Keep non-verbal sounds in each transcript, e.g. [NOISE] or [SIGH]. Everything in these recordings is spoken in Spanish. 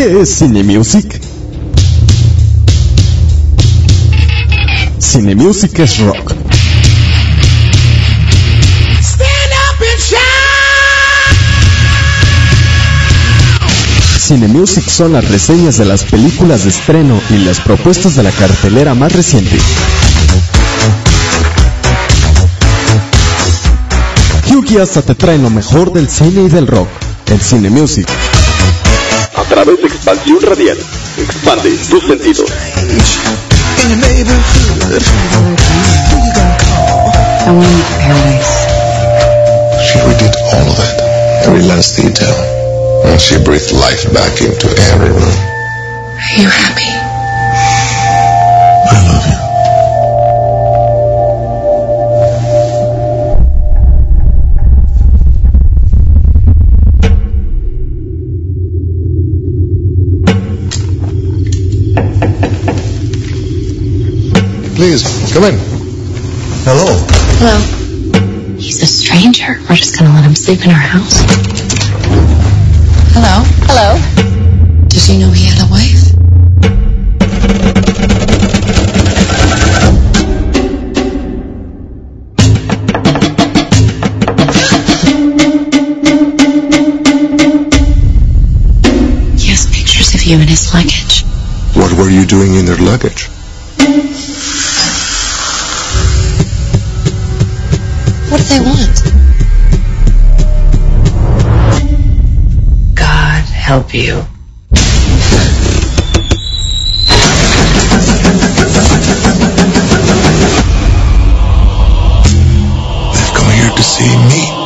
¿Qué es Cine Music? Cine Music es rock. Cine Music son las reseñas de las películas de estreno y las propuestas de la cartelera más reciente. Yuki hasta te trae lo mejor del cine y del rock, el Cine Music. A través de expansión radial, expande tus sentidos. I want to meet paradise. She redid all of that, every last detail. And she breathed life back into every room. Are you happy? Please, come in. Hello. Hello. He's a stranger. We're just gonna let him sleep in our house. Hello. Hello. Did you know he had a wife? He has pictures of you in his luggage. What were you doing in their luggage? What they want? God help you. They've come here to see me.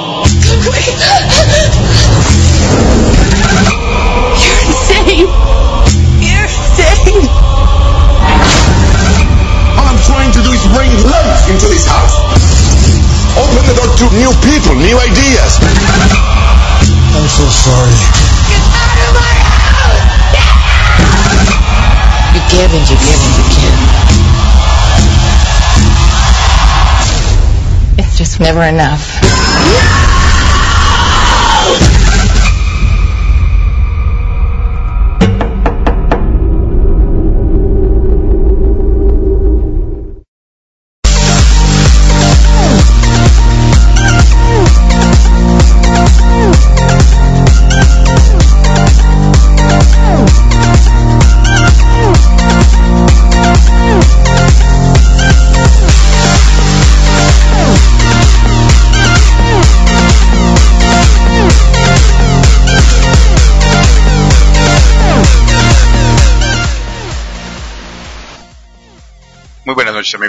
sorry. Get out of my house! Get out! You give and you give and you give. It's just never enough.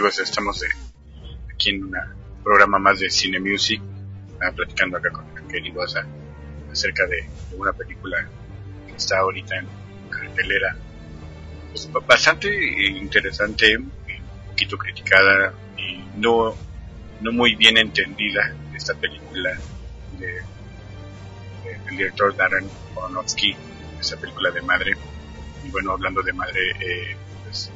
Estamos aquí en un programa más de Cine Music, ah, platicando acá con Raquel Ibosa acerca de, una película que está ahorita en cartelera, pues, ba- bastante interesante, un poquito criticada y no, no muy bien entendida esta película de, de- del director Darren Aronofsky, esa película de madre. Y bueno, hablando de madre, eh, pues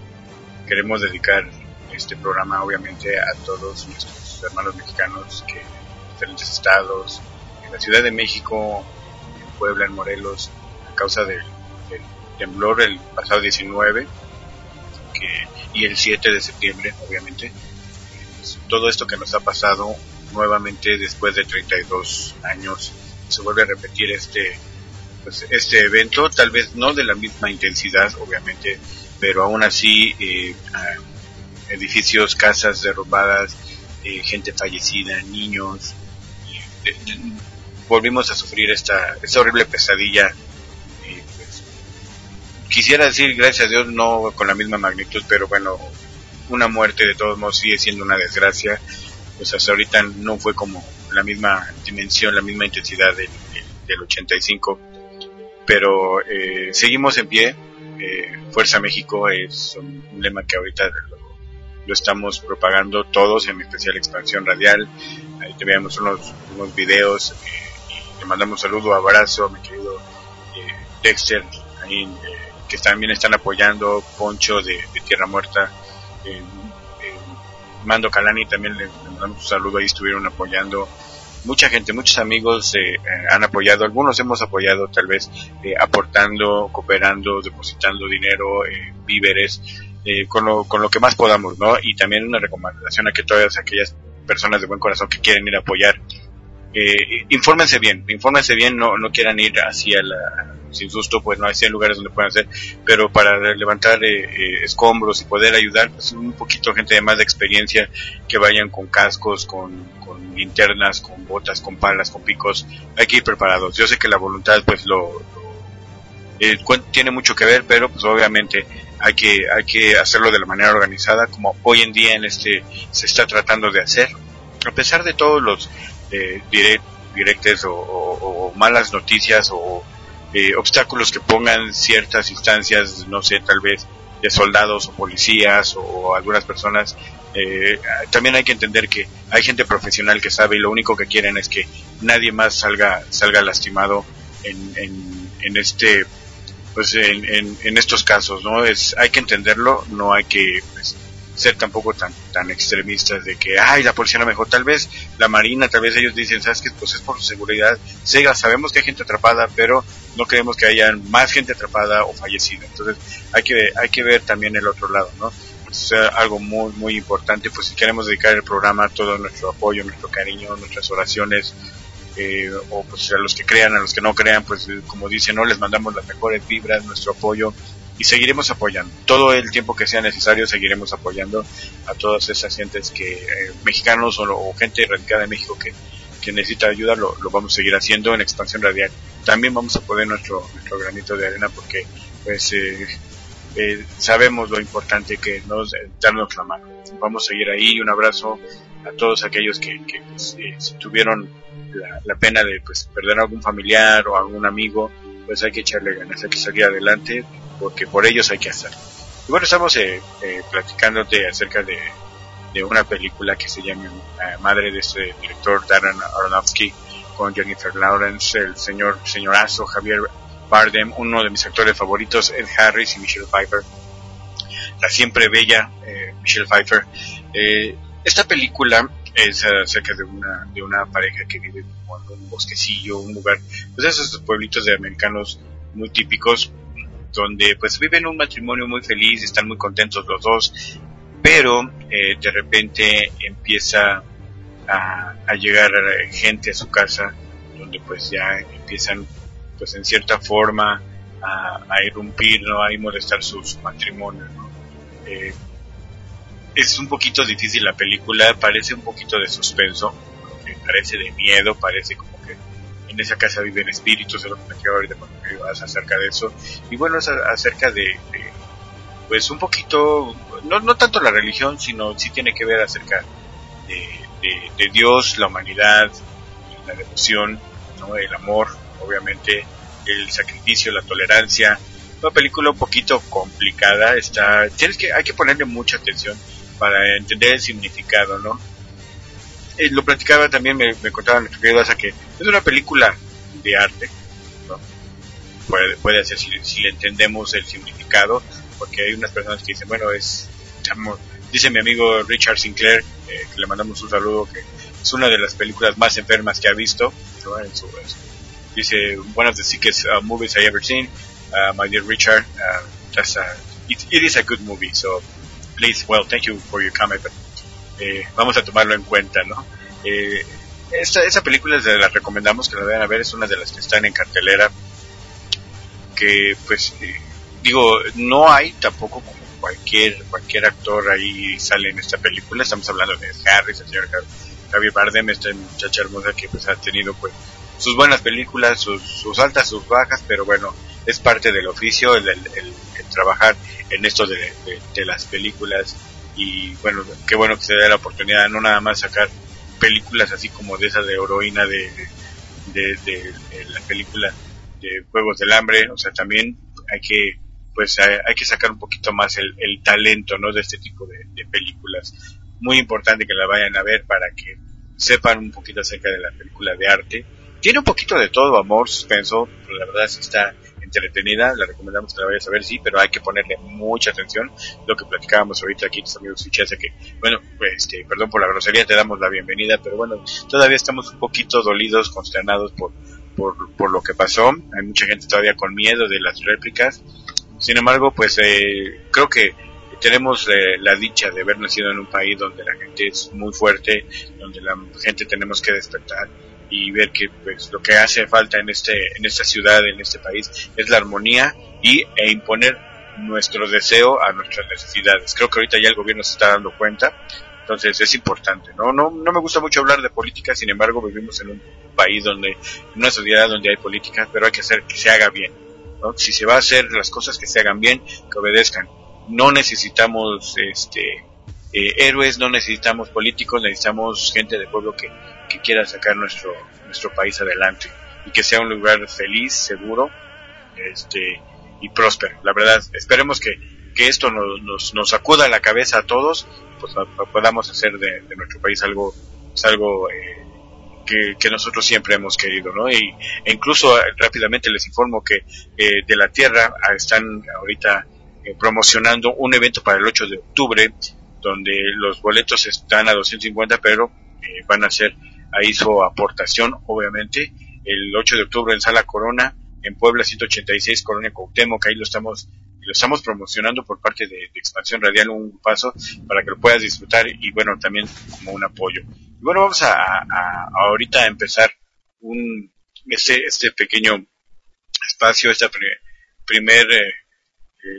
queremos dedicar este programa obviamente a todos nuestros hermanos mexicanos que en diferentes estados, en la Ciudad de México, en Puebla, en Morelos, a causa del, del temblor el pasado 19 que, y el 7 de septiembre, obviamente. Pues, todo esto que nos ha pasado nuevamente después de 32 años, se vuelve a repetir este pues, este evento, tal vez no de la misma intensidad, obviamente, pero aún así eh, edificios, casas derrumbadas, eh, gente fallecida, niños. eh, eh, volvimos a sufrir esta, esta horrible pesadilla. pues, quisiera decir, gracias a Dios, no con la misma magnitud, pero bueno, una muerte de todos modos sigue siendo una desgracia. Pues hasta ahorita no fue como la misma dimensión, la misma intensidad del, del, del 85. Pero eh, seguimos en pie, Fuerza México es un lema que ahorita lo, lo estamos propagando todos, en especial Expansión Radial. Ahí te veamos unos, unos videos eh, y te mandamos un saludo, abrazo mi querido eh, Dexter, ahí, eh, que también están apoyando, Poncho de, Tierra Muerta, Mando Calani también le, le mandamos un saludo, ahí estuvieron apoyando mucha gente, muchos amigos eh, eh, han apoyado, algunos hemos apoyado tal vez eh, aportando, cooperando, depositando dinero, eh, víveres, eh, con, lo, con lo que más podamos, ¿no? Y también una recomendación a que todas aquellas personas de buen corazón que quieren ir a apoyar, eh, infórmense bien, infórmense bien, no, no quieran ir hacia la, sin susto, pues no hay lugares donde puedan hacer, pero para levantar eh, eh, escombros y poder ayudar, pues un poquito gente de más de experiencia que vayan con cascos, con, con linternas, con botas, con palas, con picos, hay que ir preparados. Yo sé que la voluntad pues lo, eh, tiene mucho que ver, pero pues obviamente hay que hay que hacerlo de la manera organizada como hoy en día en este se está tratando de hacer. A pesar de todos los eh, direct, directes o, malas noticias o eh, obstáculos que pongan ciertas instancias no sé tal vez de soldados o policías o algunas personas eh, también hay que entender que hay gente profesional que sabe y lo único que quieren es que nadie más salga salga lastimado en, en, en este pues en, en, estos casos no es hay que entenderlo no hay que pues, ser tampoco tan tan extremistas de que ay la policía no mejor tal vez la marina tal vez ellos dicen sabes que pues es por su seguridad sí, sabemos que hay gente atrapada pero no queremos que haya más gente atrapada o fallecida. Entonces hay que hay que ver también el otro lado no es eh, algo muy muy importante pues si queremos dedicar el programa todo nuestro apoyo nuestro cariño nuestras oraciones eh, o pues a los que crean, a los que no crean, pues eh, como dicen, no les mandamos las mejores vibras, nuestro apoyo y seguiremos apoyando. Todo el tiempo que sea necesario seguiremos apoyando a todas esas gentes que, eh, mexicanos o, o gente radicada en México que, que necesita ayuda, lo, lo vamos a seguir haciendo en Expansión Radial. También vamos a poner nuestro, nuestro granito de arena porque pues eh, eh, sabemos lo importante que nos eh, darnos la mano. Vamos a seguir ahí. Un abrazo a todos aquellos que, que pues, tuvieron la, pena de pues perder a algún familiar o algún amigo, pues hay que echarle ganas, hay que salir adelante porque por ellos hay que hacer. Y bueno, estamos eh, eh, platicándote acerca de, de una película que se llama eh, Madre de este director Darren Aronofsky con Jennifer Lawrence, el señor señorazo Javier Bardem, uno de mis actores favoritos, Ed Harris y Michelle Pfeiffer, la siempre bella eh, Michelle Pfeiffer. Esta película es acerca de una de una pareja que vive en un bosquecillo, un lugar, pues esos pueblitos de americanos muy típicos, donde pues viven un matrimonio muy feliz, están muy contentos los dos, pero eh, de repente empieza a, llegar eh, gente a su casa, donde pues ya empiezan pues en cierta forma a, irrumpir, ¿no? a molestar su, su matrimonio, ¿no? Eh, es un poquito difícil la película, parece un poquito de suspenso, parece de miedo, parece como que en esa casa viven espíritus, es lo que me quedo ahorita cuando me ibas acerca de eso. Y bueno, es acerca de, de, pues un poquito, no, no tanto la religión, sino sí tiene que ver acerca de, de, de Dios, la humanidad, la devoción, ¿no? el amor, obviamente, el sacrificio, la tolerancia. Una película un poquito complicada, está, tienes que, hay que ponerle mucha atención para entender el significado, ¿no? Eh, lo platicaba también, me, me contaba nuestro querido Asa que es una película de arte, ¿no? Puede, puede ser si, si le entendemos el significado, porque hay unas personas que dicen, bueno, es, dice mi amigo Richard Sinclair, eh, que le mandamos un saludo, que es una de las películas más enfermas que ha visto, ¿no? en su, en su- dice, one of the sickest uh, movies I ever seen, uh, my dear Richard, uh, that's a, it, it is a good movie, so please, well, thank you for your comment, but, eh, vamos a tomarlo en cuenta, ¿no? Eh, esta, esa película se la recomendamos que la vayan a ver, es una de las que están en cartelera, que pues, eh, digo, no hay tampoco como cualquier, cualquier actor ahí sale en esta película, estamos hablando de Harris, el señor Javier Bardem, esta muchacha hermosa que pues ha tenido pues sus buenas películas, sus, sus altas, sus bajas, pero bueno, es parte del oficio, el, el, el- trabajar en esto de, las películas y bueno, qué bueno que se dé la oportunidad, no nada más sacar películas así como de esa de heroína de, de, la película de Juegos del Hambre, o sea, también hay que pues hay, que sacar un poquito más el, el talento, ¿no? De este tipo de, de películas. Muy importante que la vayan a ver para que sepan un poquito acerca de la película de arte. Tiene un poquito de todo, amor, suspenso, pero la verdad sí está entretenida, la recomendamos que la vayas a ver, sí, pero hay que ponerle mucha atención. Lo que platicábamos ahorita aquí, tus amigos Fichese, que, bueno, pues, este, perdón por la grosería, te damos la bienvenida, pero bueno, todavía estamos un poquito dolidos, consternados por, por, por lo que pasó. Hay mucha gente todavía con miedo de las réplicas. Sin embargo, pues, eh, creo que tenemos eh, la dicha de haber nacido en un país donde la gente es muy fuerte, donde la gente tenemos que despertar y ver que pues lo que hace falta en este en esta ciudad en este país es la armonía y e imponer nuestro deseo a nuestras necesidades. Creo que ahorita ya el gobierno se está dando cuenta entonces es importante no no no me gusta mucho hablar de política sin embargo vivimos en un país donde en una sociedad donde hay política pero hay que hacer que se haga bien ¿no? si se va a hacer las cosas que se hagan bien que obedezcan. No necesitamos este eh, héroes, no necesitamos políticos, necesitamos gente de pueblo que, quiera sacar nuestro, nuestro país adelante y que sea un lugar feliz, seguro este, y próspero. La verdad, esperemos que, que esto nos, nos, nos sacuda a la cabeza a todos, pues podamos hacer de, nuestro país algo, algo eh, que, que, nosotros siempre hemos querido, ¿no? Y e incluso eh, rápidamente les informo que eh, de la Tierra ah, están ahorita promocionando un evento para el 8 de octubre donde los boletos están a 250 pero eh, van a ser ahí su aportación obviamente. El 8 de octubre en Sala Corona en Puebla 186 Colonia Cuauhtémoc ahí lo estamos lo estamos promocionando por parte de, Expansión Radial un paso para que lo puedas disfrutar y bueno también como un apoyo. Y bueno vamos a, ahorita a empezar un este este pequeño espacio esta pre, primer eh,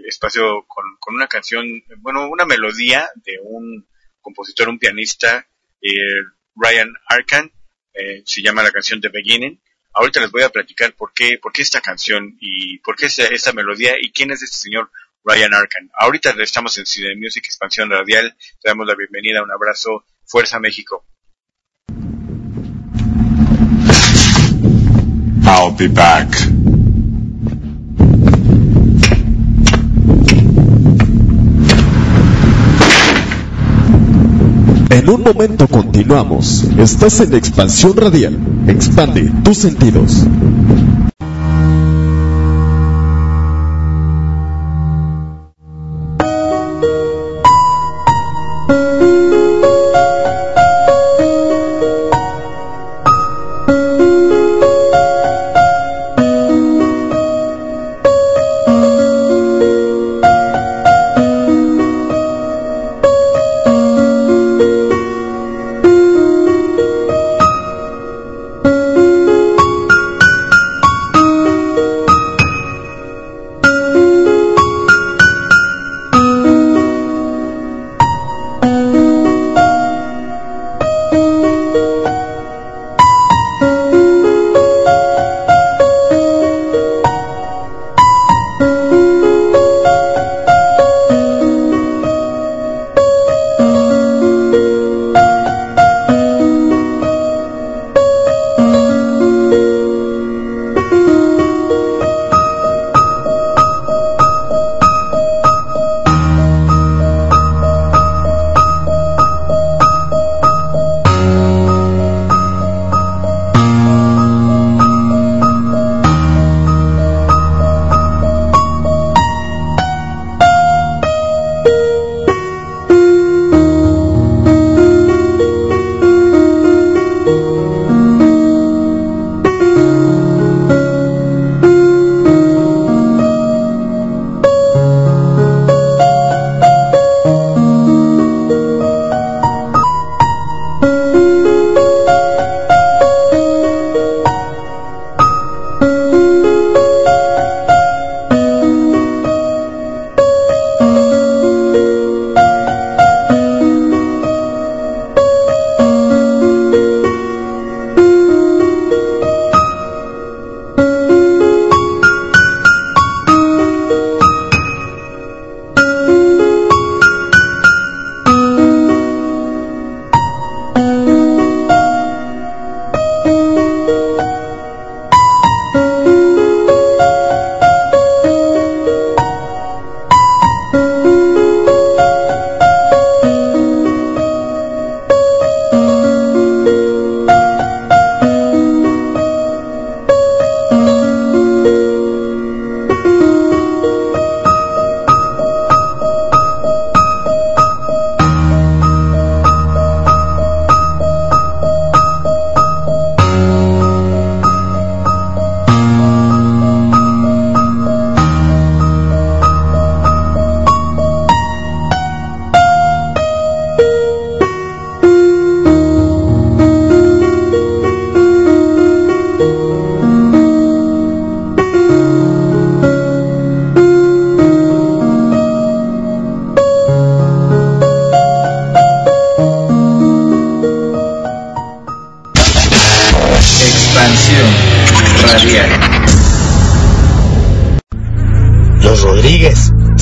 espacio con, con, una canción, bueno, una melodía de un compositor, un pianista, eh, Ryan Arkan, eh, se llama la canción The Beginning. Ahorita les voy a platicar por qué, por qué esta canción y por qué esta, esta melodía y quién es este señor Ryan Arkan. Ahorita estamos en Cine Music Expansión Radial, te damos la bienvenida, un abrazo, Fuerza México. I'll be back. En un momento continuamos. Estás en Expansión Radial. Expande tus sentidos.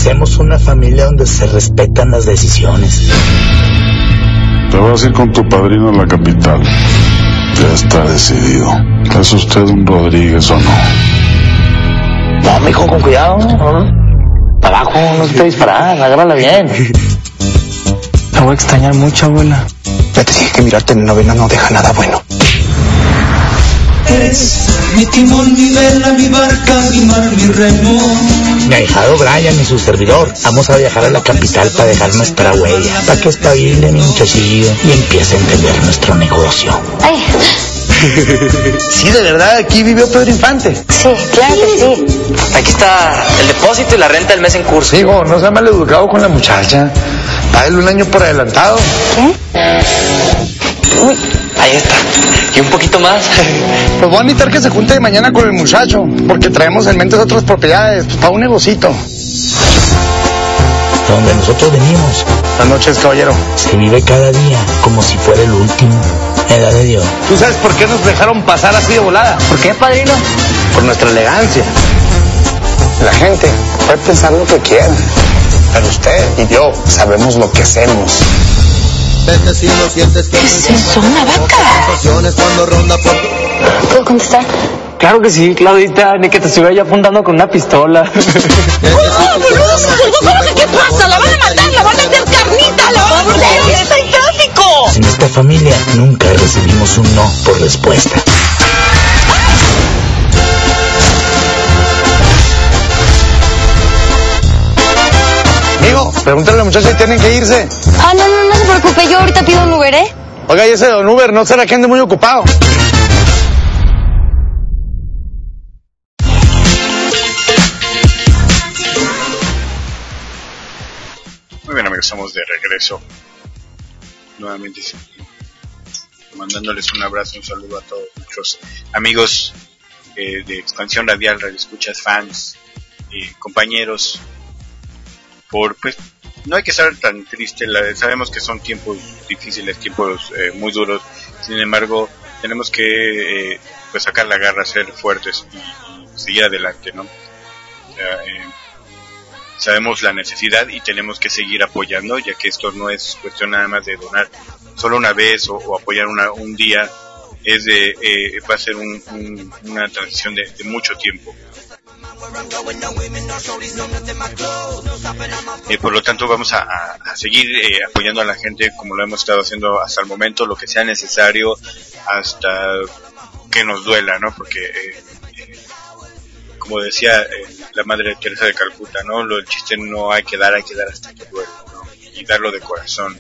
Somos una familia donde se respetan las decisiones. Te vas a ir con tu padrino a la capital. Ya está decidido. ¿Es usted un Rodríguez o no? No, mijo, con cuidado. ¿no? Para abajo, no se te disparar, agárrala bien. La voy a extrañar mucho, abuela. Ya te dije que mirarte en novena no deja nada bueno. Eres mi timón, mi vela, mi barca, mi mar, mi remo. Mi ahijado Brian y su servidor. Vamos a viajar a la capital para dejar nuestra huella. Para que espabile mi muchachillo y empiece a entender nuestro negocio. Ay, [LAUGHS] Sí, de verdad, aquí vivió Pedro Infante. sí, claro que sí. Aquí está el depósito y la renta del mes en curso. Digo, no sea mal educado con la muchacha. Págale un año por adelantado. Uy, ahí está. Y un poquito más. [LAUGHS] Pues voy a necesitar que se junte mañana con el muchacho, porque traemos en mente otras propiedades, pues para un negocito. Donde nosotros venimos, Buenas noches, caballero. se vive cada día como si fuera el último. Edad de Dios. ¿Tú sabes por qué nos dejaron pasar así de volada? ¿Por qué, padrino? Por nuestra elegancia. La gente puede pensar lo que quiera, pero usted y yo sabemos lo que hacemos. ¿Qué es eso? ¿Una vaca? ¿Puedo contestar? Claro que sí, Claudita. Ni que te estuviera yo apuntando con una pistola. [LAUGHS] ¡Oh, boludo! ¿Qué pasa? ¡La van a matar! ¡La van a hacer carnita! ¡La van a hacer! ¡Está en tráfico! En esta familia nunca recibimos un no por respuesta. Amigo, pregúntale a la muchacha si tienen que irse. Ah, no, no, preocupe. Yo ahorita pido un Uber, ¿eh? Oiga, y ese don Uber, ¿no será que ande muy ocupado? Muy bien amigos, estamos de regreso. Nuevamente mandándoles un abrazo, un saludo a todos nuestros amigos eh, de Expansión Radial, Radio Escuchas, fans, eh, compañeros. Por pues no hay que estar tan triste, la- sabemos que son tiempos difíciles, tiempos eh, muy duros. Sin embargo, tenemos que eh, pues sacar la garra, ser fuertes y, seguir adelante, ¿no? Eh, sabemos la necesidad y tenemos que seguir apoyando, ya que esto no es cuestión nada más de donar solo una vez o, apoyar una, un día, es de, eh, va a ser un- un- una transición de mucho tiempo. Eh, por lo tanto, vamos a, seguir eh, apoyando a la gente como lo hemos estado haciendo hasta el momento, lo que sea necesario, hasta que nos duela, ¿no? Porque eh, como decía eh, la madre Teresa de Calcuta, ¿no? Lo, el chiste no hay que dar, hay que dar hasta que duele, ¿no? Y darlo de corazón,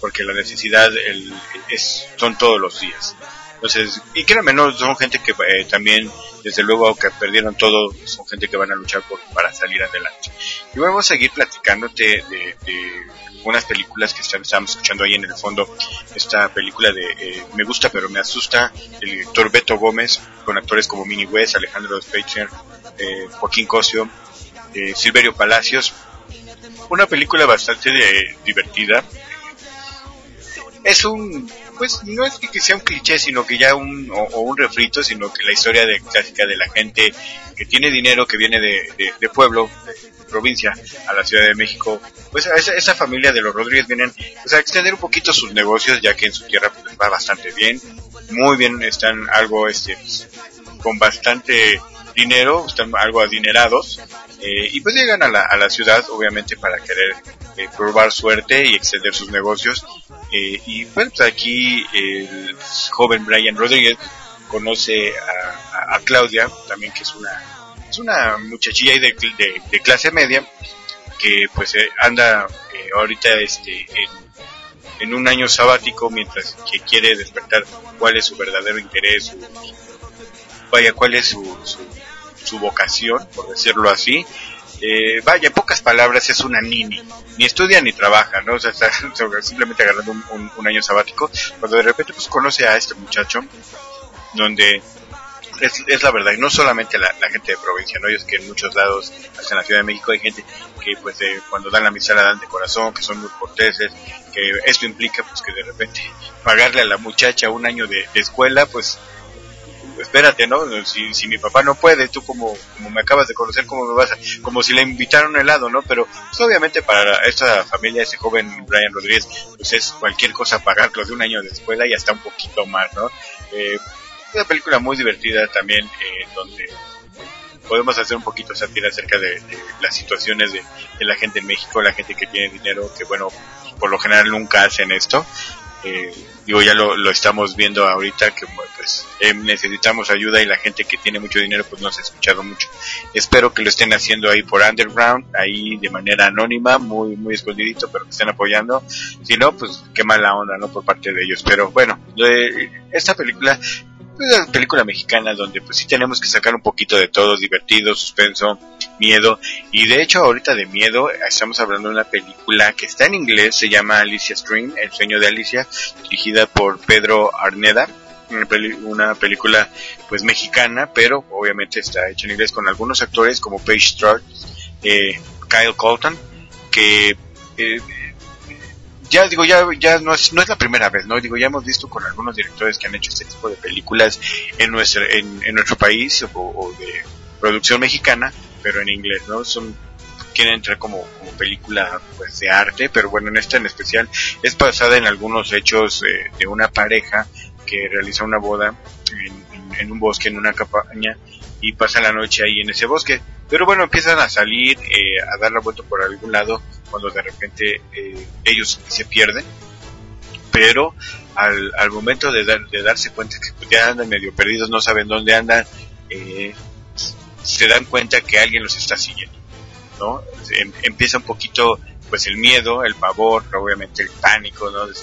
porque la necesidad el, es, son todos los días. Entonces, y créanme, no, son gente que eh, también, desde luego, que perdieron todo, son gente que van a luchar para salir adelante. Y vamos a seguir platicándote de, de unas películas que estamos escuchando ahí en el fondo. Esta película de eh, Me gusta pero me asusta, el director Beto Gómez, con actores como Minnie West, Alejandro Speitzer, eh, Joaquín Cosio, Silverio Palacios. Una película bastante divertida. Es un, pues no es que sea un cliché, sino que ya un, o, un refrito, sino que la historia de, clásica de la gente que tiene dinero, que viene de, de- de pueblo, de provincia, a la Ciudad de México, pues esa, esa familia de los Rodríguez vienen pues, a extender un poquito sus negocios, ya que en su tierra pues, va bastante bien, muy bien, están algo, este, pues, con bastante dinero, están algo adinerados, eh, y pues llegan a la, a la ciudad, obviamente, para querer eh, probar suerte y extender sus negocios. Eh, y bueno, pues aquí el joven Brian Rodríguez conoce a, a- Claudia, también que es una, es una muchachilla de, de- de clase media, que pues eh, anda eh, ahorita este, en, en un año sabático mientras que quiere despertar cuál es su verdadero interés, vaya, cuál es su, su, su vocación, por decirlo así. Eh, vaya, en pocas palabras, es una nini. Ni estudia ni trabaja, ¿no? O sea, está [LAUGHS] simplemente agarrando un, año sabático. Cuando de repente pues conoce a este muchacho, donde es, la verdad, y no solamente la, gente de provincia, ¿no? Es que en muchos lados, hasta en la Ciudad de México, hay gente que pues eh, cuando dan la misa la dan de corazón, que son muy corteses, que esto implica pues que de repente pagarle a la muchacha un año de, de escuela, pues espérate, ¿no? Si, si mi papá no puede, tú como, como me acabas de conocer, ¿cómo me vas a...? Como si le invitaron helado, ¿no? Pero pues, obviamente para esta familia, ese joven Brian Rodríguez, pues es cualquier cosa pagarlo de un año de escuela y hasta un poquito más, ¿no? Eh, una película muy divertida también, eh, donde podemos hacer un poquito sátira acerca de, las situaciones de, de, la gente en México, la gente que tiene dinero, que bueno, por lo general nunca hacen esto. Eh, digo, ya lo, lo, estamos viendo ahorita que pues eh, necesitamos ayuda y la gente que tiene mucho dinero pues no se ha escuchado mucho. Espero que lo estén haciendo ahí por underground, ahí de manera anónima, muy muy escondidito, pero que estén apoyando. Si no, pues qué mala onda, ¿no? Por parte de ellos. Pero bueno, esta película una película mexicana donde pues sí tenemos que sacar un poquito de todo, divertido, suspenso, miedo. Y de hecho ahorita de miedo estamos hablando de una película que está en inglés, se llama Alicia Stream, El sueño de Alicia, dirigida por Pedro Arneda. Una, una película pues mexicana, pero obviamente está hecha en inglés con algunos actores como Paige Strauss, eh, Kyle Colton, que eh, ya digo, ya, ya no es, no es la primera vez, ¿no? Digo, ya hemos visto con algunos directores que han hecho este tipo de películas en nuestro, en, nuestro país o, de producción mexicana, pero en inglés, ¿no? Son, quieren entrar como, como película, pues, de arte, pero bueno, en esta en especial es basada en algunos hechos eh, de una pareja que realiza una boda en, un bosque, en una cabaña, y pasa la noche ahí en ese bosque. Pero bueno, empiezan a salir, eh, a dar la vuelta por algún lado, cuando de repente eh, ellos se pierden. Pero al, al momento de, dar, de, darse cuenta que ya andan medio perdidos, no saben dónde andan, eh, se dan cuenta que alguien los está siguiendo. ¿no? Em, empieza un poquito pues el miedo, el pavor, obviamente el pánico, ¿no? de,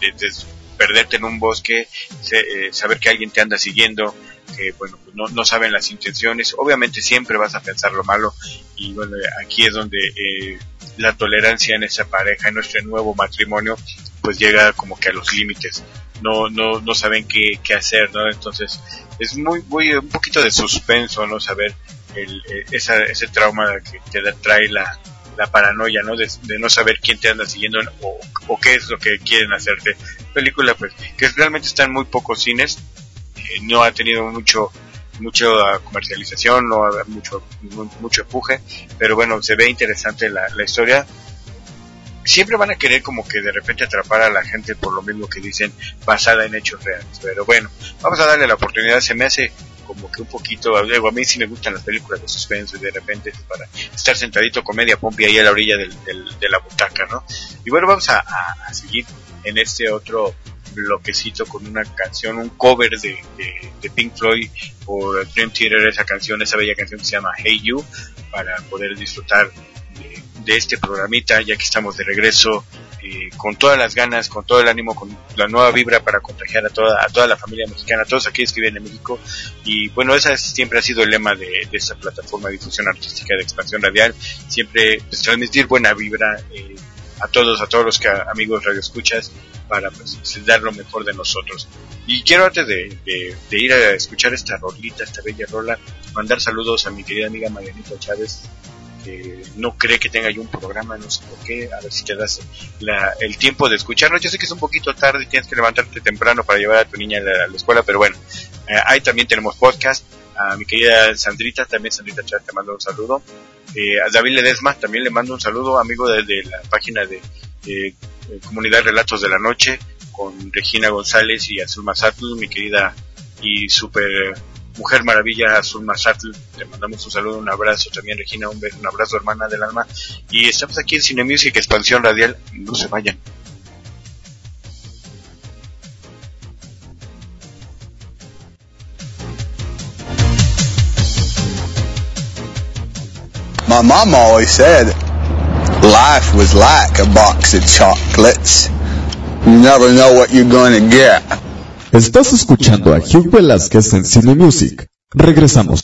de, de perderte en un bosque, se, eh, saber que alguien te anda siguiendo, que bueno, pues no, no, saben las intenciones, obviamente siempre vas a pensar lo malo y bueno, aquí es donde eh, la tolerancia en esa pareja, en nuestro nuevo matrimonio, pues llega como que a los límites, no, no, no saben qué, qué hacer, ¿no? Entonces es muy, muy, un poquito de suspenso, ¿no? Saber el, esa, ese trauma que te trae la, paranoia, ¿no? De, no saber quién te anda siguiendo o, qué es lo que quieren hacerte. Película, pues, que realmente está en muy pocos cines, eh, no ha tenido mucho mucha comercialización, no ha mucho mucho empuje, pero bueno, se ve interesante la, la historia. Siempre van a querer como que de repente atrapar a la gente por lo mismo que dicen basada en hechos reales, pero bueno, vamos a darle la oportunidad, se me hace como que un poquito, luego a mí sí me gustan las películas de suspenso y de repente para estar sentadito con media pompi ahí a la orilla del, de la butaca, ¿no? Y bueno, vamos a seguir en este otro bloquecito con una canción, un cover de, de, de, Pink Floyd por Dream Theater, esa canción, esa bella canción que se llama Hey You, para poder disfrutar de, este programita, ya que estamos de regreso eh, con todas las ganas, con todo el ánimo, con la nueva vibra para contagiar a toda, a toda la familia mexicana, a todos aquellos que viven en México. Y bueno, ese siempre ha sido el lema de, esta plataforma de difusión artística de expansión radial, siempre pues, transmitir buena vibra. Eh, a todos, a todos los que amigos radioescuchas para pues, dar lo mejor de nosotros. Y quiero antes de, de, de, ir a escuchar esta rolita, esta bella rola, mandar saludos a mi querida amiga Marianita Chávez, que no cree que tenga yo un programa, no sé por qué, a ver si te das la, el tiempo de escucharnos. Yo sé que es un poquito tarde tienes que levantarte temprano para llevar a tu niña a la, escuela, pero bueno, eh, ahí también tenemos podcast. A mi querida Sandrita, también Sandrita Chávez, te mando un saludo. Eh, a David Ledesma también le mando un saludo, amigo de, de la página de eh, Comunidad Relatos de la Noche, con Regina González y Azul Mazatl, mi querida y super mujer maravilla Azul Mazatl. Le mandamos un saludo, un abrazo también, Regina, un, un abrazo, hermana del alma. Y estamos aquí en Cine Music, Expansión Radial. No se vayan. My mom always said life was like a box of chocolates. You never know what you're gonna get. Estás escuchando a Hugh Velázquez en Cine Music. Regresamos.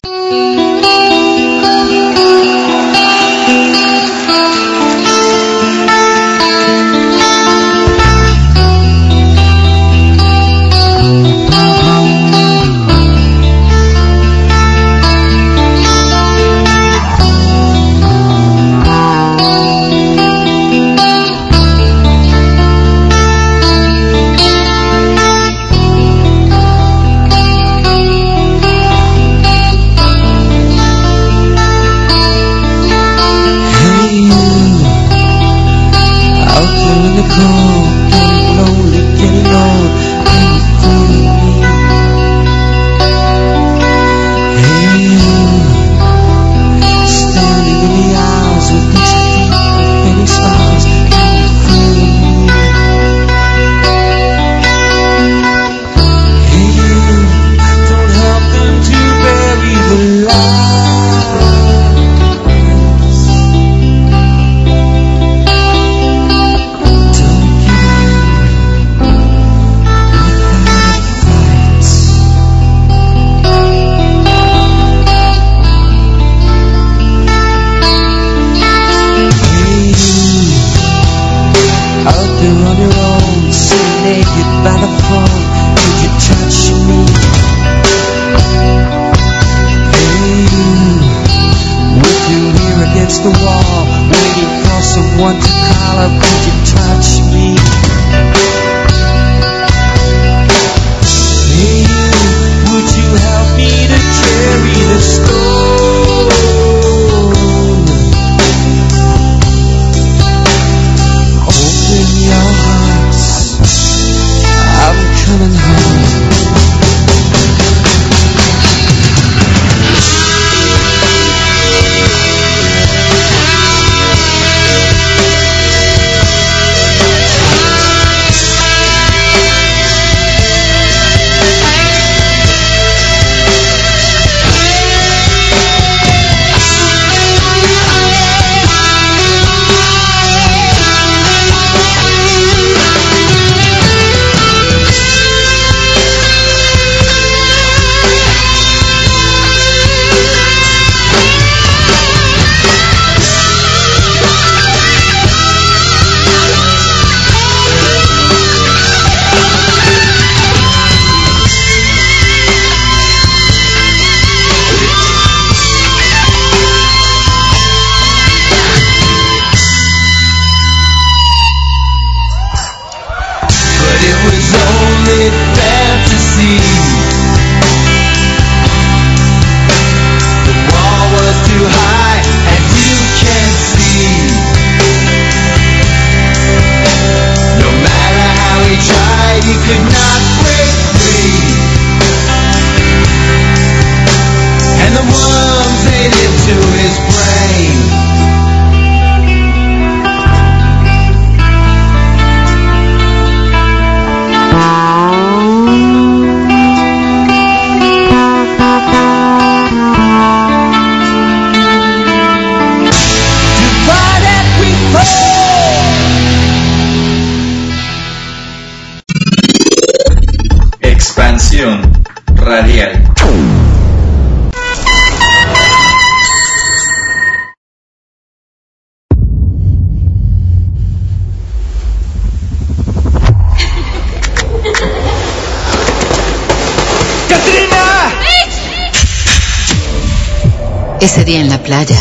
Ese día en la playa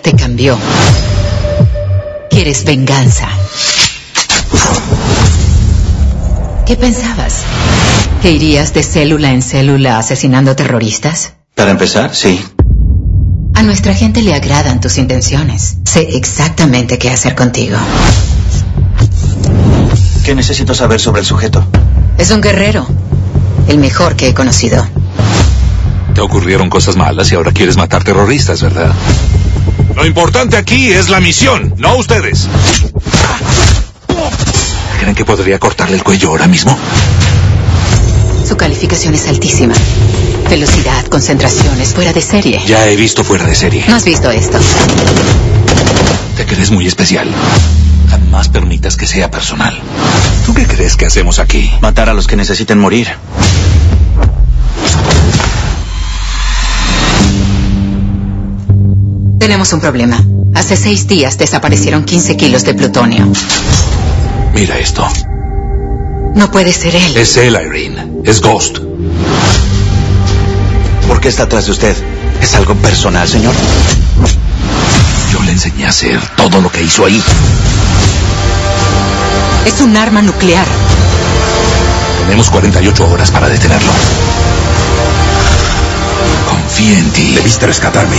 te cambió. Quieres venganza. ¿Qué pensabas? ¿Que irías de célula en célula asesinando terroristas? Para empezar, sí. A nuestra gente le agradan tus intenciones. Sé exactamente qué hacer contigo. ¿Qué necesito saber sobre el sujeto? Es un guerrero. El mejor que he conocido. Te ocurrieron cosas malas y ahora quieres matar terroristas, ¿verdad? Lo importante aquí es la misión, no ustedes. ¿Creen que podría cortarle el cuello ahora mismo? Su calificación es altísima. Velocidad, concentraciones, fuera de serie. Ya he visto fuera de serie. ¿No has visto esto? Te crees muy especial. Jamás permitas que sea personal. ¿Tú qué crees que hacemos aquí? Matar a los que necesiten morir. Tenemos un problema. Hace seis días desaparecieron 15 kilos de plutonio. Mira esto. No puede ser él. Es él, Irene. Es Ghost. ¿Por qué está atrás de usted? ¿Es algo personal, señor? Yo le enseñé a hacer todo lo que hizo ahí. Es un arma nuclear. Tenemos 48 horas para detenerlo. Confía en ti. Debiste rescatarme.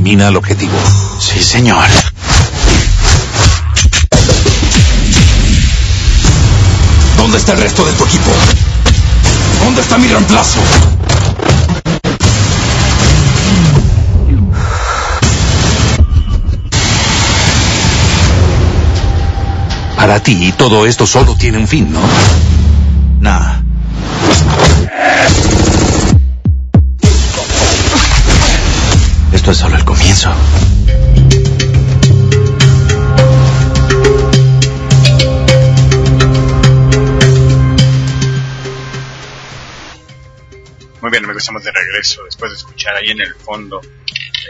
Elimina el objetivo. Sí, señor. ¿Dónde está el resto de tu equipo? ¿Dónde está mi reemplazo? Para ti, todo esto solo tiene un fin, ¿no? Regreso después de escuchar ahí en el fondo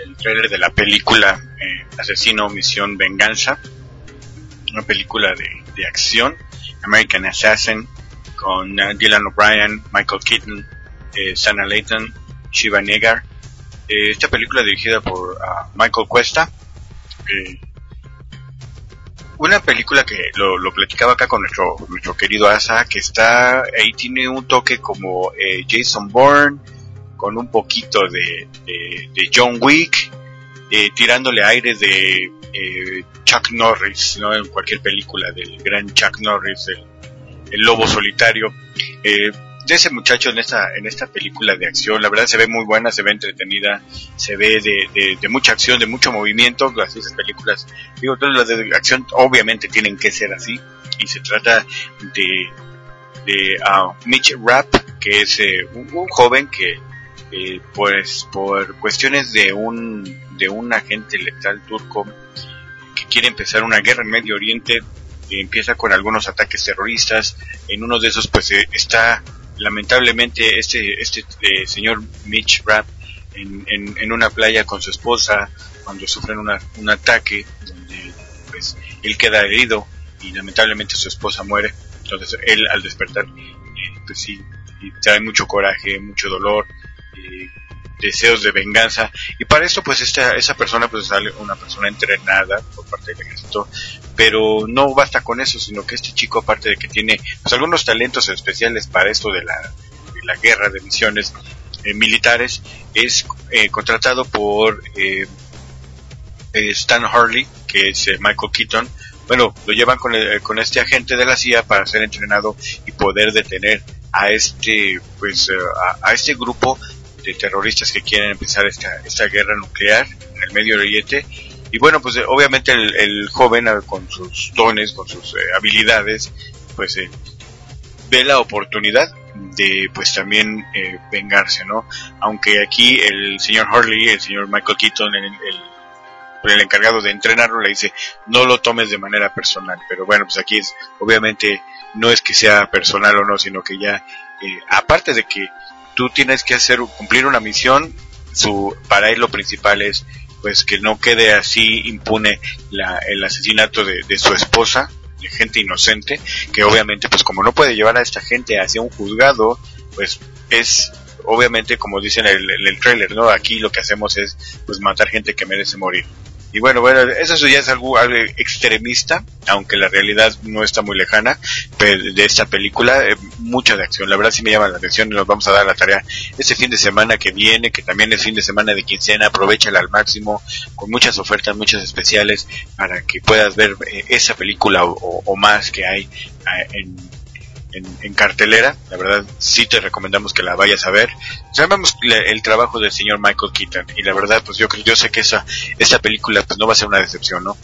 el trailer de la película eh, Asesino Misión Venganza, una película de, de acción, American Assassin, con eh, Dylan O'Brien, Michael Keaton, eh, Sana Layton Shiva Negar. Eh, esta película dirigida por ah, Michael Cuesta. Eh, una película que lo, lo platicaba acá con nuestro, nuestro querido Asa, que está ahí tiene un toque como Jason Bourne, con un poquito de, John Wick, eh, tirándole aires de eh, Chuck Norris, ¿no? En cualquier película del gran Chuck Norris, el, el lobo solitario. Eh, de ese muchacho en esta, en esta película de acción, la verdad se ve muy buena, se ve entretenida, se ve de, mucha acción, de mucho movimiento, las esas películas, digo, todas las de acción obviamente tienen que ser así, y se trata de, de ah, Mitch Rapp, que es eh, un joven que eh, pues por cuestiones de un de un agente letal turco que quiere empezar una guerra en Medio Oriente empieza con algunos ataques terroristas. En uno de esos pues eh, está lamentablemente este este eh, señor Mitch Rapp en, en, en una playa con su esposa cuando sufren una, un ataque donde pues él queda herido y lamentablemente su esposa muere. Entonces él al despertar eh, pues sí trae mucho coraje mucho dolor deseos de venganza. Y para esto pues esta esa persona pues sale una persona entrenada por parte del ejército pero no basta con eso sino que este chico aparte de que tiene pues algunos talentos especiales para esto de la, de la guerra de misiones eh, militares es eh, contratado por eh, eh, Stan Harley que es Michael Keaton. Bueno lo llevan con, el- con este agente de la CIA para ser entrenado y poder detener a este pues a este grupo de terroristas que quieren empezar esta, esta guerra nuclear en el Medio Oriente. Y bueno, pues eh, obviamente el, joven eh, con sus dones, con sus eh, habilidades, pues eh, ve la oportunidad de pues también eh, vengarse, ¿no? Aunque aquí el señor Hurley, el señor Michael Keaton, el, el, el encargado de entrenarlo, le dice, no lo tomes de manera personal. Pero bueno, pues aquí es, obviamente, no es que sea personal o no, sino que ya, eh, aparte de que tú tienes que hacer cumplir una misión su para él lo principal es pues que no quede así impune la, el asesinato de, su esposa de gente inocente que obviamente pues como no puede llevar a esta gente hacia un juzgado pues es obviamente como dicen en el, en el trailer no aquí lo que hacemos es pues matar gente que merece morir y bueno, bueno, eso ya es algo, algo extremista, aunque la realidad no está muy lejana de esta película, eh, mucha de acción. La verdad sí me llama la atención y nos vamos a dar la tarea este fin de semana que viene, que también es fin de semana de quincena, aprovechala al máximo, con muchas ofertas, muchas especiales, para que puedas ver eh, esa película o, o- más que hay eh, en, en, en cartelera. La verdad, sí te recomendamos que la vayas a ver. Sabemos el trabajo del señor Michael Keaton y la verdad, pues yo creo, yo sé que esa, esta película pues no va a ser una decepción, ¿no?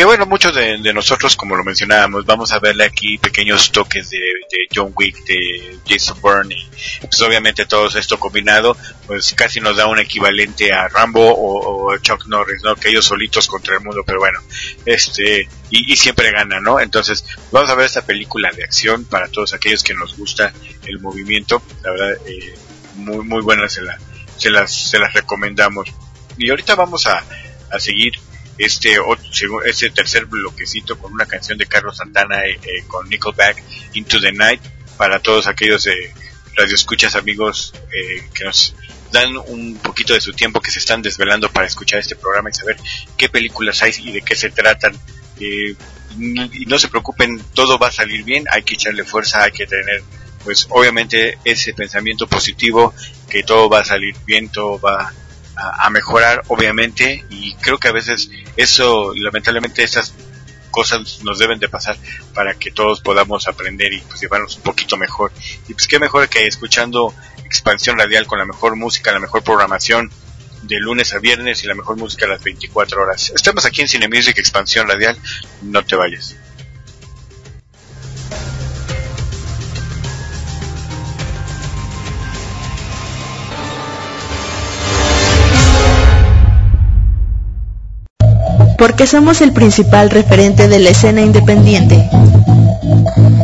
Que bueno, muchos de, de nosotros, como lo mencionábamos, vamos a verle aquí pequeños toques de, de John Wick, de Jason Bourne y pues obviamente todo esto combinado, pues casi nos da un equivalente a Rambo o, Chuck Norris, ¿no? Que ellos solitos contra el mundo, pero bueno, este, y, siempre ganan, ¿no? Entonces, vamos a ver esta película de acción para todos aquellos que nos gusta el movimiento, la verdad, eh, muy, muy buena, se, la, se, las, se las recomendamos. Y ahorita vamos a, a seguir este, ot- segu- este tercer bloquecito con una canción de Carlos Santana eh, eh, con Nickelback, Into the Night, para todos aquellos eh, radioescuchas amigos eh, que nos dan un poquito de su tiempo, que se están desvelando para escuchar este programa y saber qué películas hay y de qué se tratan. Eh, y no se preocupen, todo va a salir bien, hay que echarle fuerza, hay que tener, pues obviamente ese pensamiento positivo, que todo va a salir bien, todo va a, mejorar, obviamente, y creo que a veces eso, lamentablemente, estas cosas nos deben de pasar para que todos podamos aprender y pues llevarnos un poquito mejor. Y pues qué mejor que escuchando expansión radial con la mejor música, la mejor programación de lunes a viernes y la mejor música a las 24 horas. Estamos aquí en Cine Music Expansión Radial, no te vayas. Porque somos el principal referente de la escena independiente.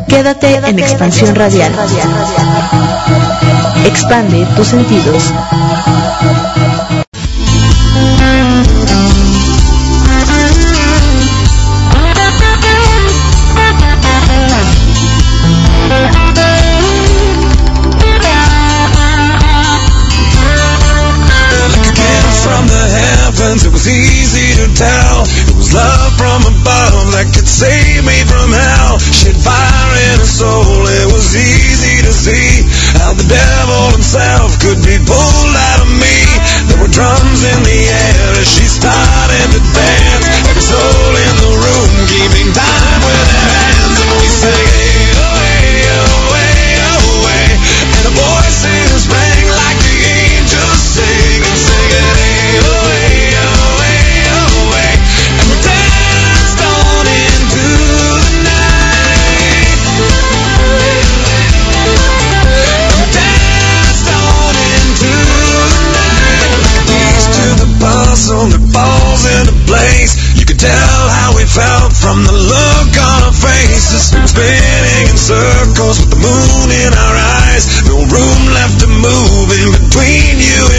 Quédate en Expansión Radial. Expande tus sentidos. on the balls falls into place. You could tell how we felt from the look on our faces. Spinning in circles with the moon in our eyes. No room left to move in between you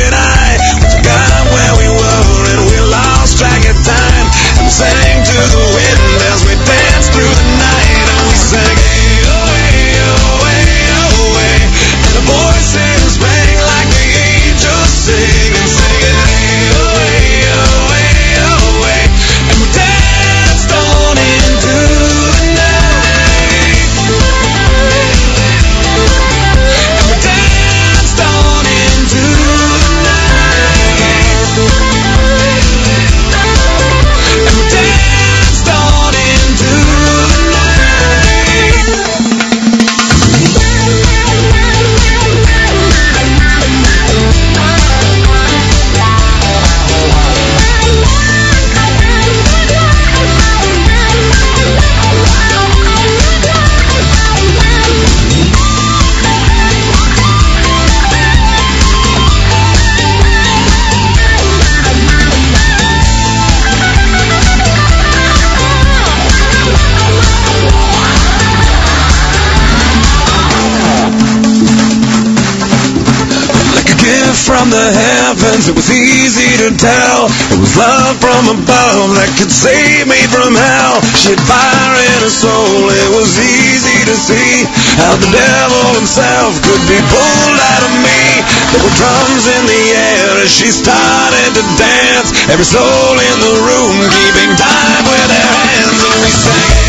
the heavens, it was easy to tell. It was love from above that could save me from hell. She had fire in her soul, it was easy to see how the devil himself could be pulled out of me. There were drums in the air as she started to dance. Every soul in the room keeping time with their hands, and we sang.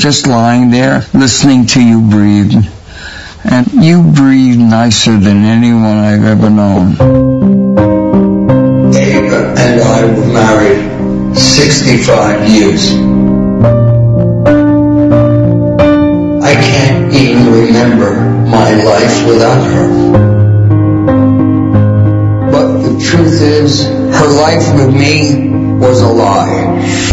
Just lying there listening to you breathe. And you breathe nicer than anyone I've ever known. Dave and I were married 65 years. I can't even remember my life without her. But the truth is, her life with me was a lie.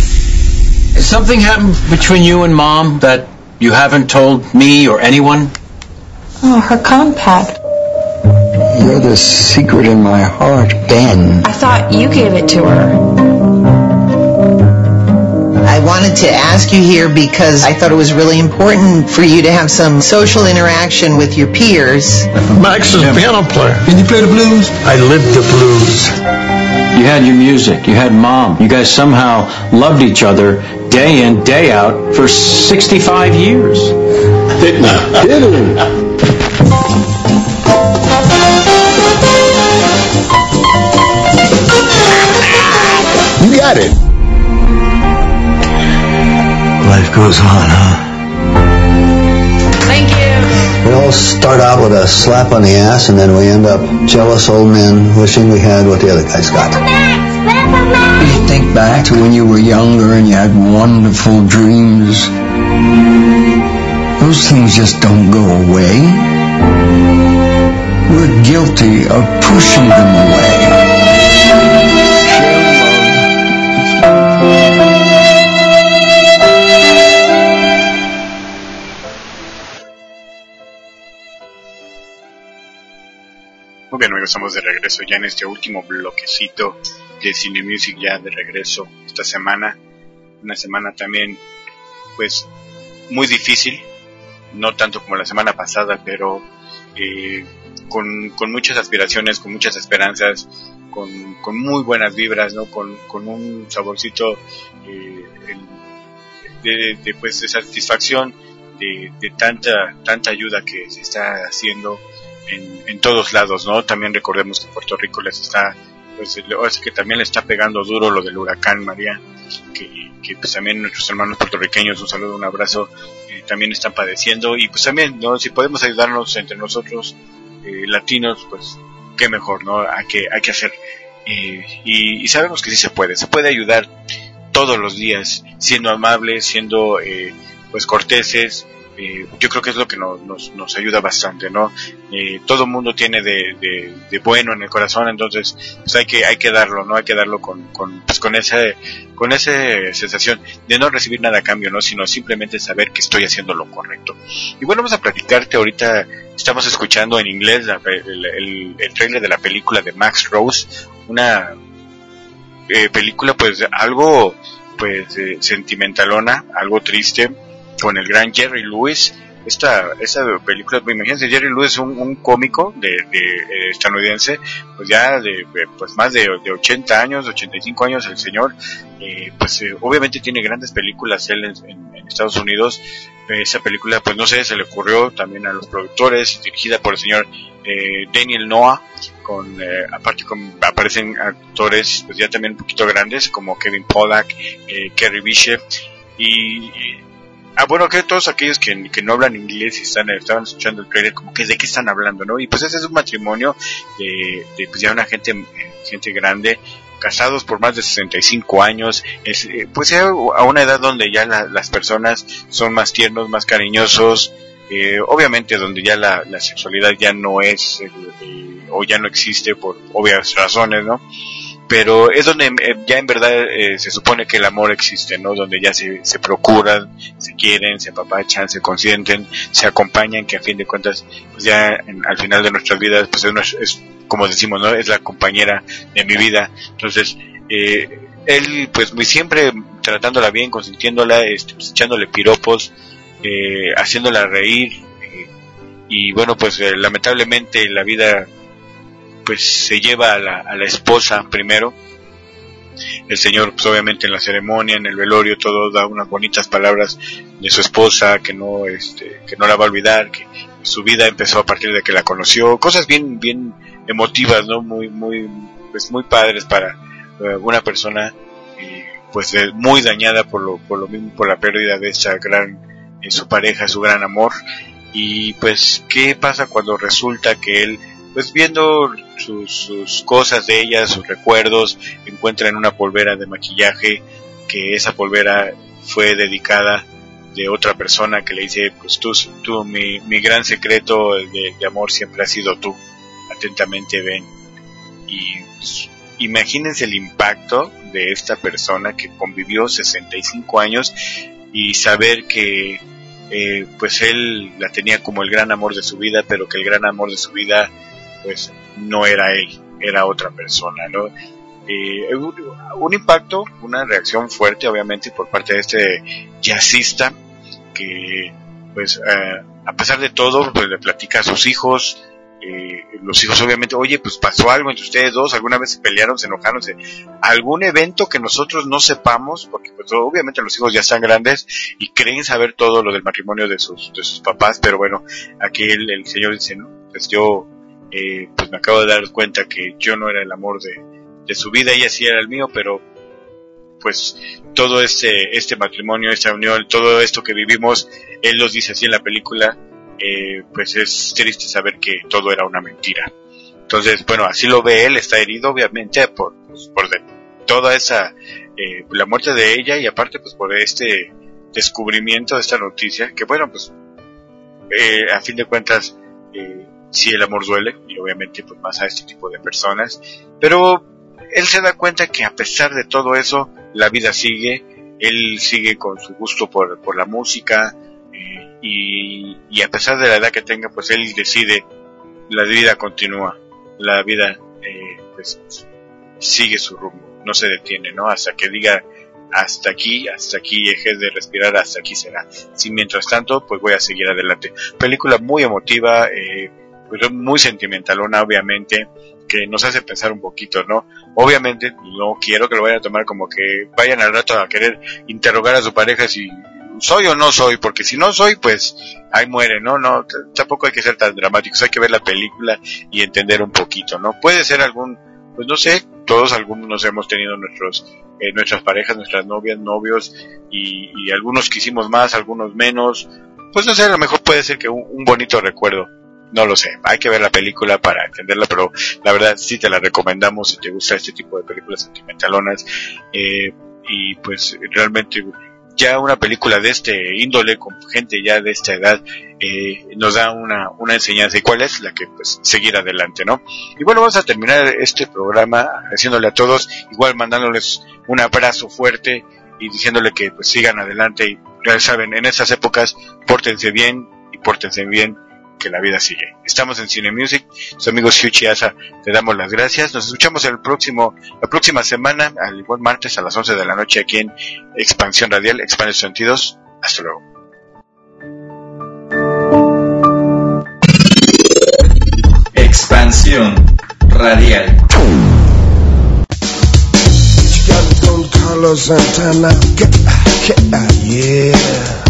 Has something happened between you and mom that you haven't told me or anyone? Oh, her compact. You're the secret in my heart, Ben. I thought you gave it to her. I wanted to ask you here because I thought it was really important for you to have some social interaction with your peers. Max is a piano player. Can you play the blues? I live the blues. You had your music, you had mom. You guys somehow loved each other day in, day out for 65 years. Didn't Didn't. You got it. Life goes on, huh? Thank you. We all start out with a slap on the ass and then we end up jealous old men wishing we had what the other guys got. Back to when you were younger and you had wonderful dreams. Those things just don't go away. We're guilty of pushing them away. Muy bien amigos, estamos de regreso ya en este último bloquecito de Cine Music ya de regreso esta semana. Una semana también pues muy difícil, no tanto como la semana pasada, pero eh, con, con muchas aspiraciones, con muchas esperanzas, con, con muy buenas vibras, ¿no? con, con un saborcito eh, de, de, pues, de satisfacción de, de tanta, tanta ayuda que se está haciendo en, en todos lados, ¿no? También recordemos que Puerto Rico les está, pues, es que también le está pegando duro lo del huracán María, que, que pues también nuestros hermanos puertorriqueños, un saludo, un abrazo, eh, también están padeciendo y pues también, ¿no? Si podemos ayudarnos entre nosotros, eh, latinos, pues qué mejor, ¿no? Hay que, hay que hacer. Eh, y, y sabemos que sí se puede, se puede ayudar todos los días, siendo amables, siendo eh, pues corteses, eh, yo creo que es lo que nos, nos, nos ayuda bastante, ¿no? Eh, todo mundo tiene de, de, bueno en el corazón, entonces pues hay que hay que darlo, ¿no? Hay que darlo con con pues con esa con esa sensación de no recibir nada a cambio, ¿no? Sino simplemente saber que estoy haciendo lo correcto. Y bueno, vamos a platicarte ahorita. Estamos escuchando en inglés el, el, el trailer de la película de Max Rose, una eh, película pues algo pues eh, sentimentalona, algo triste con el gran Jerry Lewis. Esta, esta película, imagínense, Jerry Lewis, un, un cómico de, de eh, estadounidense, pues ya de, pues más de, de 80 años, 85 años el señor, eh, pues eh, obviamente tiene grandes películas él en, Estados Unidos. esa película, pues no sé, se le ocurrió también a los productores, dirigida por el señor Daniel Noah, con aparte con, aparecen actores pues ya también un poquito grandes como Kevin Pollack, Kerry Bishop y, y Ah, bueno, que todos aquellos que, no hablan inglés y están, estaban escuchando el trailer, como que de qué están hablando, ¿no? Y pues ese es un matrimonio de, de pues ya una gente, gente grande, casados por más de 65 años, es, pues ya a una edad donde ya la, las personas son más tiernos, más cariñosos, eh, obviamente donde ya la, la, sexualidad ya no es, eh, o ya no existe por obvias razones, ¿no? Pero es donde eh, ya en verdad eh, se supone que el amor existe, ¿no? Donde ya se, se procuran, se quieren, se apapachan, se consienten, se acompañan, que a fin de cuentas, pues ya en, al final de nuestras vidas, pues es, es, como decimos, ¿no? Es la compañera de mi vida. Entonces, eh, él, pues muy siempre tratándola bien, consintiéndola, este, pues, echándole piropos, eh, haciéndola reír, y bueno, pues lamentablemente la vida pues se lleva a la, a la esposa primero. El señor, pues obviamente en la ceremonia, en el velorio, todo da unas bonitas palabras de su esposa, que no, este, que no la va a olvidar, que su vida empezó a partir de que la conoció, cosas bien, bien emotivas, ¿no? Muy, muy, pues muy padres para uh, una persona, eh, pues de, muy dañada por lo, por lo mismo, por la pérdida de esa gran, eh, su pareja, su gran amor. Y pues, ¿qué pasa cuando resulta que él pues viendo sus, cosas de ella, sus recuerdos, encuentra en una polvera de maquillaje que esa polvera fue dedicada de otra persona que le dice, pues tú, tú mi, mi gran secreto de, de, amor siempre ha sido tú, atentamente ven. Y pues, imagínense el impacto de esta persona que convivió 65 años y saber que eh, pues él la tenía como el gran amor de su vida, pero que el gran amor de su vida pues no era él, era otra persona, ¿no? Eh, un, un, impacto, una reacción fuerte, obviamente, por parte de este jazzista, que, pues, eh, a pesar de todo, pues le platica a sus hijos, eh, los hijos obviamente, oye, pues pasó algo entre ustedes dos, alguna vez se pelearon, se enojaron, algún evento que nosotros no sepamos, porque pues obviamente los hijos ya están grandes y creen saber todo lo del matrimonio de sus, de sus papás, pero bueno, aquí el, el señor dice, no, pues yo eh, pues me acabo de dar cuenta que yo no era el amor de, su vida, ella sí era el mío, pero pues todo este, este matrimonio, esta unión, todo esto que vivimos, él los dice así en la película, eh, pues es triste saber que todo era una mentira. Entonces, bueno, así lo ve él, está herido obviamente por, pues, por de, toda esa, eh, la muerte de ella y aparte pues por este descubrimiento de esta noticia, que bueno, pues eh, a fin de cuentas, eh, sí el amor duele y obviamente pues más a este tipo de personas, pero él se da cuenta que a pesar de todo eso la vida sigue, él sigue con su gusto por, por la música eh, y, y, a pesar de la edad que tenga pues él decide la vida continúa, la vida eh, pues sigue su rumbo, no se detiene, ¿no? Hasta que diga hasta aquí, hasta aquí dejes de respirar, hasta aquí será. Si mientras tanto, pues voy a seguir adelante. Película muy emotiva, eh, pues muy sentimentalona, obviamente, que nos hace pensar un poquito, ¿no? Obviamente, no quiero que lo vayan a tomar como que vayan al rato a querer interrogar a su pareja si soy o no soy, porque si no soy, pues ahí muere, ¿no? No, tampoco hay que ser tan dramáticos, hay que ver la película y entender un poquito, ¿no? Puede ser algún, pues no sé, todos algunos hemos tenido nuestros, eh, nuestras parejas, nuestras novias, novios, y, y algunos quisimos más, algunos menos, pues no sé, a lo mejor puede ser que un bonito recuerdo. No lo sé, hay que ver la película para entenderla, pero la verdad sí te la recomendamos si te gusta este tipo de películas sentimentalonas. Eh, y pues realmente ya una película de este índole con gente ya de esta edad eh, nos da una, una enseñanza y cuál es la que pues seguir adelante no y bueno vamos a terminar este programa agradeciéndole a todos igual mandándoles un abrazo fuerte y diciéndole que pues sigan adelante y ya saben en estas épocas pórtense bien y pórtense bien que la vida sigue. Estamos en Cine Music, su amigo Shuchi Asa, te damos las gracias. Nos escuchamos el próximo, la próxima semana, al igual martes a las 11 de la noche aquí en Expansión Radial, Expande sus sentidos. Hasta luego. Expansión radial. Carlos Santana, yeah.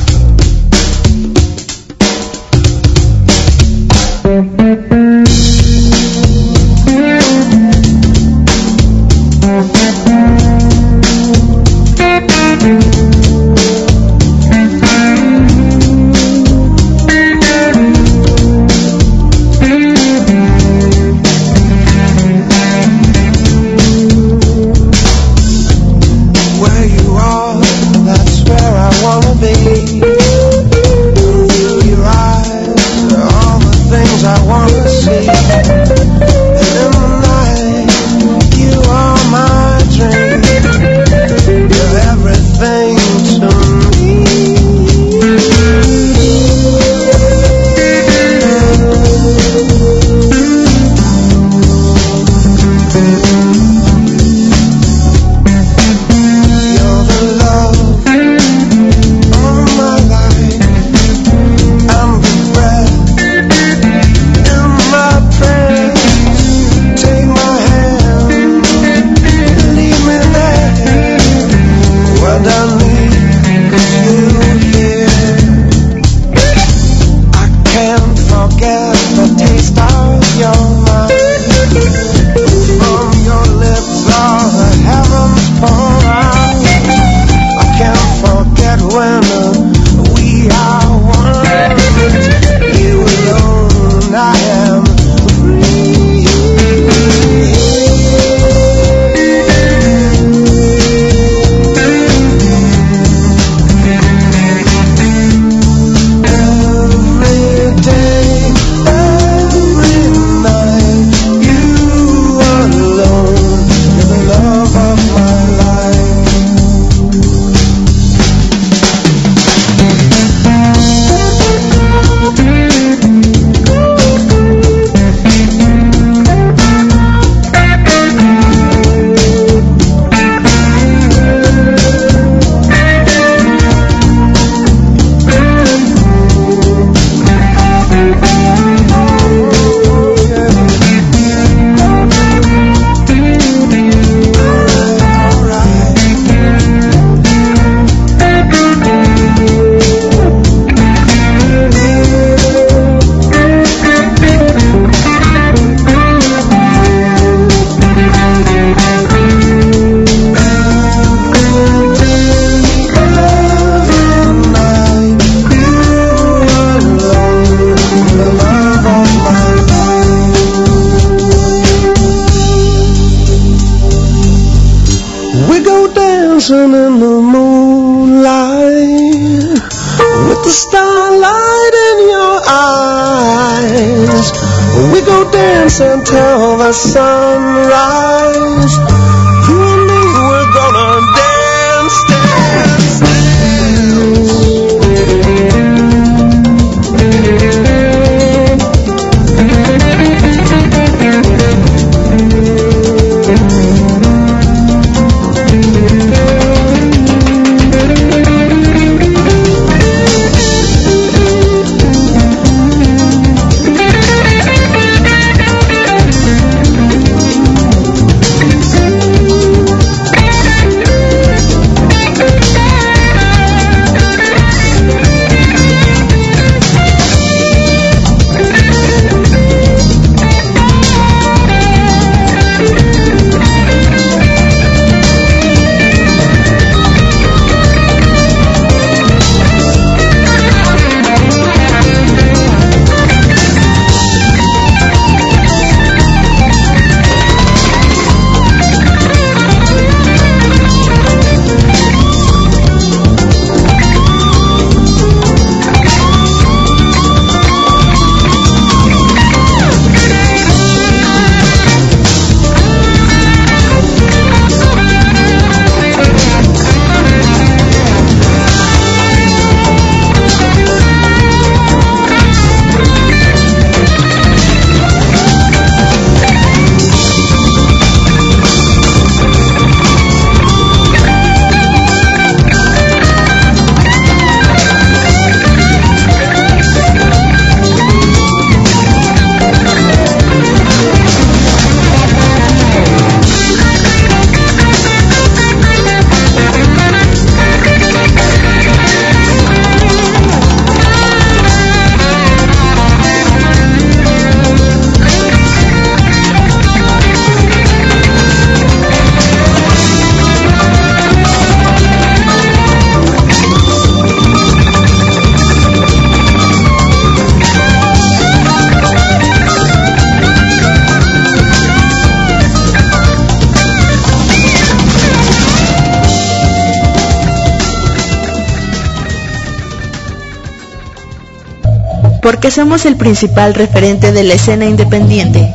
Porque somos el principal referente de la escena independiente.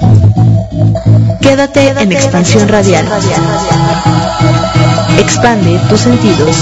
Quédate en Expansión Radial. Expande tus sentidos.